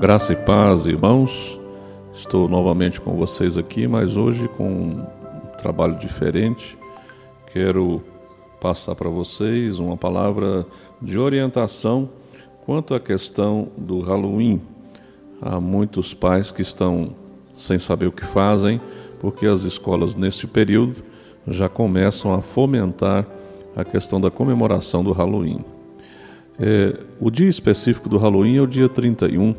Graça e paz, irmãos. Estou novamente com vocês aqui, mas hoje com um trabalho diferente. Quero passar para vocês uma palavra de orientação quanto à questão do Halloween. Há muitos pais que estão sem saber o que fazem, porque as escolas neste período já começam a fomentar a questão da comemoração do Halloween. É, o dia específico do Halloween é o dia 31,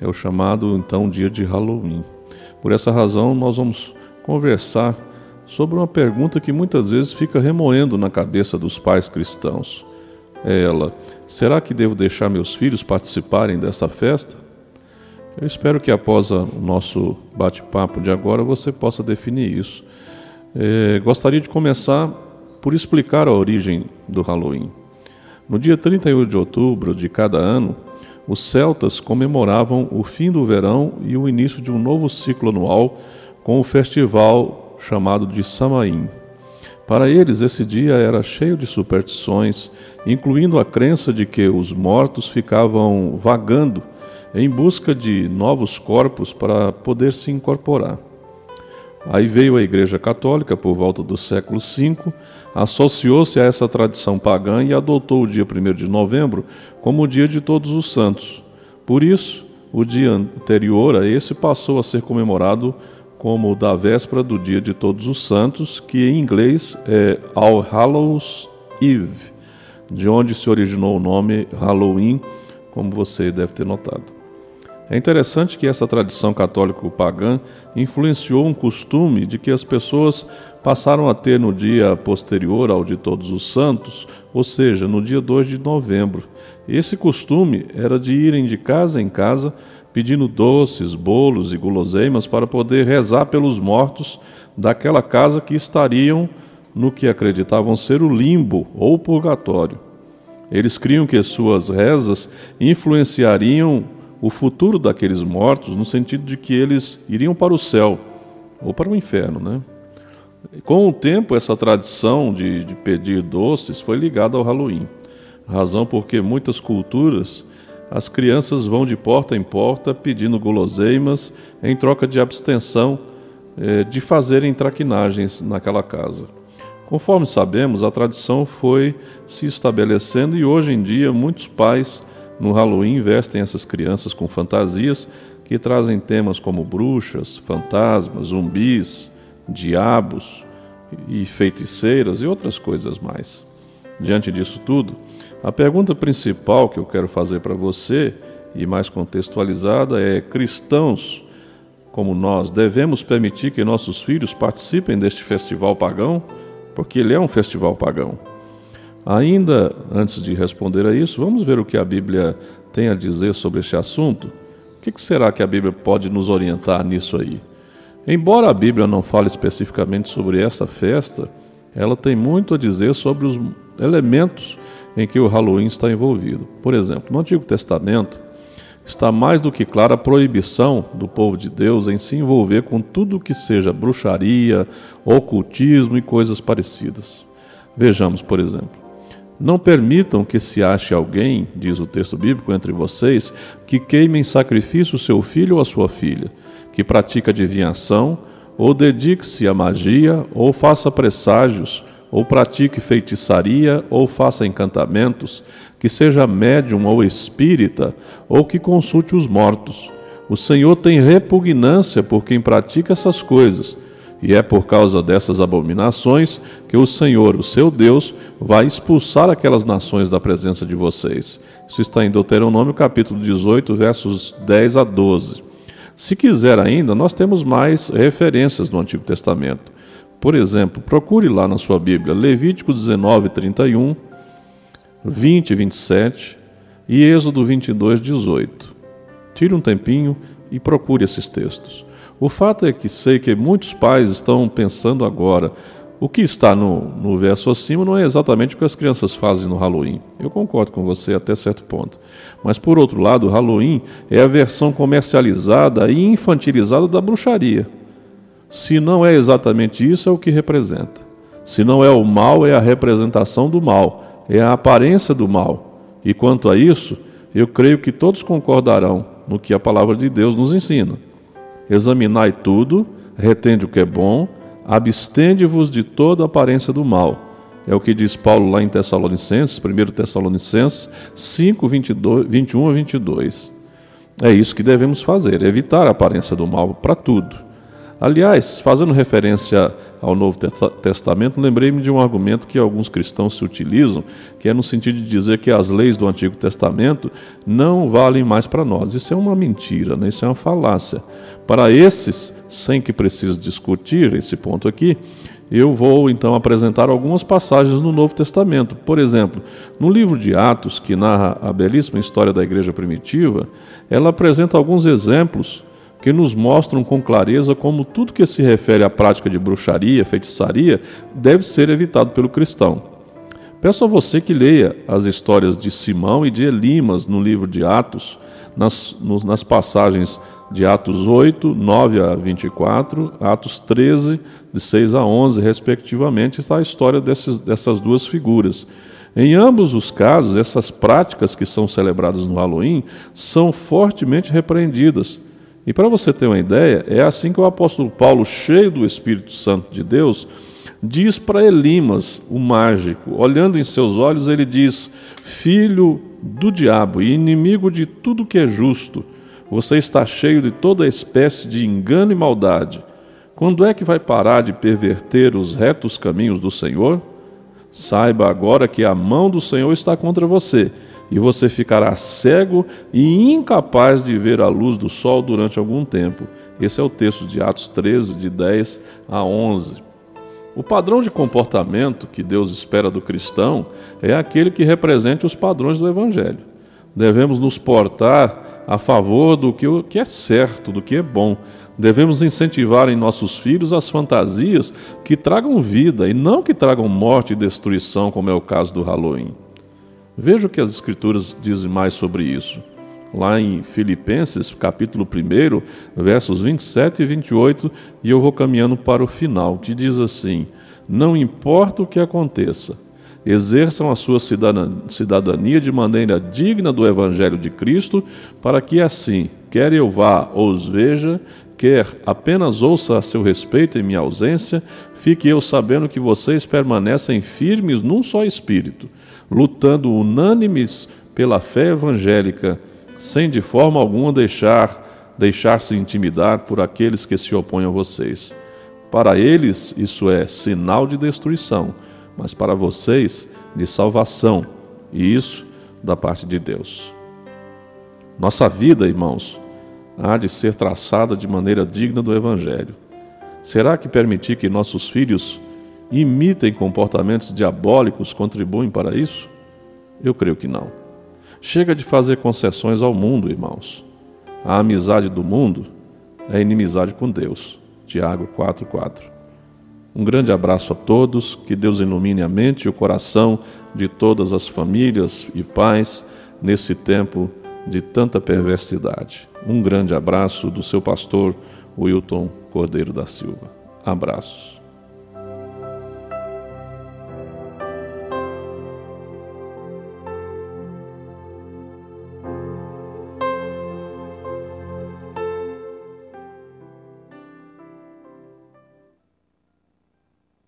é o chamado então dia de Halloween. Por essa razão, nós vamos conversar sobre uma pergunta que muitas vezes fica remoendo na cabeça dos pais cristãos. É ela: será que devo deixar meus filhos participarem dessa festa? Eu espero que após o nosso bate-papo de agora você possa definir isso. É, gostaria de começar por explicar a origem do Halloween. No dia 31 de outubro de cada ano, os celtas comemoravam o fim do verão e o início de um novo ciclo anual com o festival chamado de Samaim. Para eles, esse dia era cheio de superstições, incluindo a crença de que os mortos ficavam vagando em busca de novos corpos para poder se incorporar. Aí veio a Igreja Católica por volta do século V, associou-se a essa tradição pagã e adotou o dia 1 de novembro como o dia de Todos os Santos. Por isso, o dia anterior a esse passou a ser comemorado como o da véspera do dia de Todos os Santos, que em inglês é All Hallows Eve, de onde se originou o nome Halloween, como você deve ter notado. É interessante que essa tradição católico-pagã influenciou um costume de que as pessoas passaram a ter no dia posterior ao de Todos os Santos, ou seja, no dia 2 de novembro. Esse costume era de irem de casa em casa pedindo doces, bolos e guloseimas para poder rezar pelos mortos daquela casa que estariam no que acreditavam ser o limbo ou purgatório. Eles criam que suas rezas influenciariam o futuro daqueles mortos, no sentido de que eles iriam para o céu ou para o inferno, né? Com o tempo, essa tradição de, de pedir doces foi ligada ao Halloween, razão porque muitas culturas as crianças vão de porta em porta pedindo guloseimas em troca de abstenção eh, de fazerem traquinagens naquela casa. Conforme sabemos, a tradição foi se estabelecendo e hoje em dia muitos pais no Halloween vestem essas crianças com fantasias que trazem temas como bruxas, fantasmas, zumbis, diabos e feiticeiras e outras coisas mais. Diante disso tudo, a pergunta principal que eu quero fazer para você, e mais contextualizada, é: cristãos como nós devemos permitir que nossos filhos participem deste festival pagão? Porque ele é um festival pagão. Ainda antes de responder a isso, vamos ver o que a Bíblia tem a dizer sobre este assunto? O que será que a Bíblia pode nos orientar nisso aí? Embora a Bíblia não fale especificamente sobre essa festa, ela tem muito a dizer sobre os elementos em que o Halloween está envolvido. Por exemplo, no Antigo Testamento está mais do que clara a proibição do povo de Deus em se envolver com tudo que seja bruxaria, ocultismo e coisas parecidas. Vejamos, por exemplo, não permitam que se ache alguém, diz o texto bíblico, entre vocês, que queime em sacrifício seu filho ou a sua filha, que pratique adivinhação, ou dedique-se à magia, ou faça presságios, ou pratique feitiçaria, ou faça encantamentos, que seja médium ou espírita, ou que consulte os mortos. O Senhor tem repugnância por quem pratica essas coisas e é por causa dessas abominações que o Senhor, o seu Deus, vai expulsar aquelas nações da presença de vocês. Isso está em Deuteronômio capítulo 18, versos 10 a 12. Se quiser ainda, nós temos mais referências no Antigo Testamento. Por exemplo, procure lá na sua Bíblia Levítico 19, 31, 20, 27 e Êxodo 22, 18. Tire um tempinho e procure esses textos. O fato é que sei que muitos pais estão pensando agora. O que está no, no verso acima não é exatamente o que as crianças fazem no Halloween. Eu concordo com você até certo ponto. Mas, por outro lado, o Halloween é a versão comercializada e infantilizada da bruxaria. Se não é exatamente isso, é o que representa. Se não é o mal, é a representação do mal, é a aparência do mal. E quanto a isso, eu creio que todos concordarão no que a palavra de Deus nos ensina. Examinai tudo, retende o que é bom, abstende-vos de toda aparência do mal. É o que diz Paulo lá em Tessalonicenses, 1 Tessalonicenses 5, 22, 21 a 22. É isso que devemos fazer, evitar a aparência do mal para tudo. Aliás, fazendo referência ao Novo Testamento, lembrei-me de um argumento que alguns cristãos se utilizam, que é no sentido de dizer que as leis do Antigo Testamento não valem mais para nós. Isso é uma mentira, né? isso é uma falácia. Para esses, sem que precise discutir esse ponto aqui, eu vou então apresentar algumas passagens no Novo Testamento. Por exemplo, no livro de Atos, que narra a belíssima história da igreja primitiva, ela apresenta alguns exemplos que nos mostram com clareza como tudo que se refere à prática de bruxaria, feitiçaria, deve ser evitado pelo cristão. Peço a você que leia as histórias de Simão e de Elimas no livro de Atos, nas, nas passagens de Atos 8, 9 a 24, Atos 13, de 6 a 11, respectivamente, está a história desses, dessas duas figuras. Em ambos os casos, essas práticas que são celebradas no Halloween são fortemente repreendidas e para você ter uma ideia, é assim que o apóstolo Paulo, cheio do Espírito Santo de Deus, diz para Elimas, o mágico, olhando em seus olhos, ele diz: Filho do diabo e inimigo de tudo que é justo, você está cheio de toda espécie de engano e maldade. Quando é que vai parar de perverter os retos caminhos do Senhor? Saiba agora que a mão do Senhor está contra você e você ficará cego e incapaz de ver a luz do sol durante algum tempo. Esse é o texto de Atos 13, de 10 a 11. O padrão de comportamento que Deus espera do cristão é aquele que represente os padrões do Evangelho. Devemos nos portar a favor do que é certo, do que é bom. Devemos incentivar em nossos filhos as fantasias que tragam vida e não que tragam morte e destruição, como é o caso do Halloween. Veja o que as Escrituras dizem mais sobre isso. Lá em Filipenses, capítulo 1, versos 27 e 28, e eu vou caminhando para o final, que diz assim: Não importa o que aconteça, exerçam a sua cidadania de maneira digna do Evangelho de Cristo, para que assim, quer eu vá ou os veja, quer apenas ouça a seu respeito em minha ausência, fique eu sabendo que vocês permanecem firmes num só espírito lutando unânimes pela fé evangélica, sem de forma alguma deixar deixar-se intimidar por aqueles que se opõem a vocês. Para eles, isso é sinal de destruição, mas para vocês, de salvação, e isso da parte de Deus. Nossa vida, irmãos, há de ser traçada de maneira digna do Evangelho. Será que permitir que nossos filhos imitem comportamentos diabólicos contribuem para isso? Eu creio que não. Chega de fazer concessões ao mundo, irmãos. A amizade do mundo é inimizade com Deus. Tiago 4:4. Um grande abraço a todos, que Deus ilumine a mente e o coração de todas as famílias e pais nesse tempo de tanta perversidade. Um grande abraço do seu pastor Wilton Cordeiro da Silva. Abraços.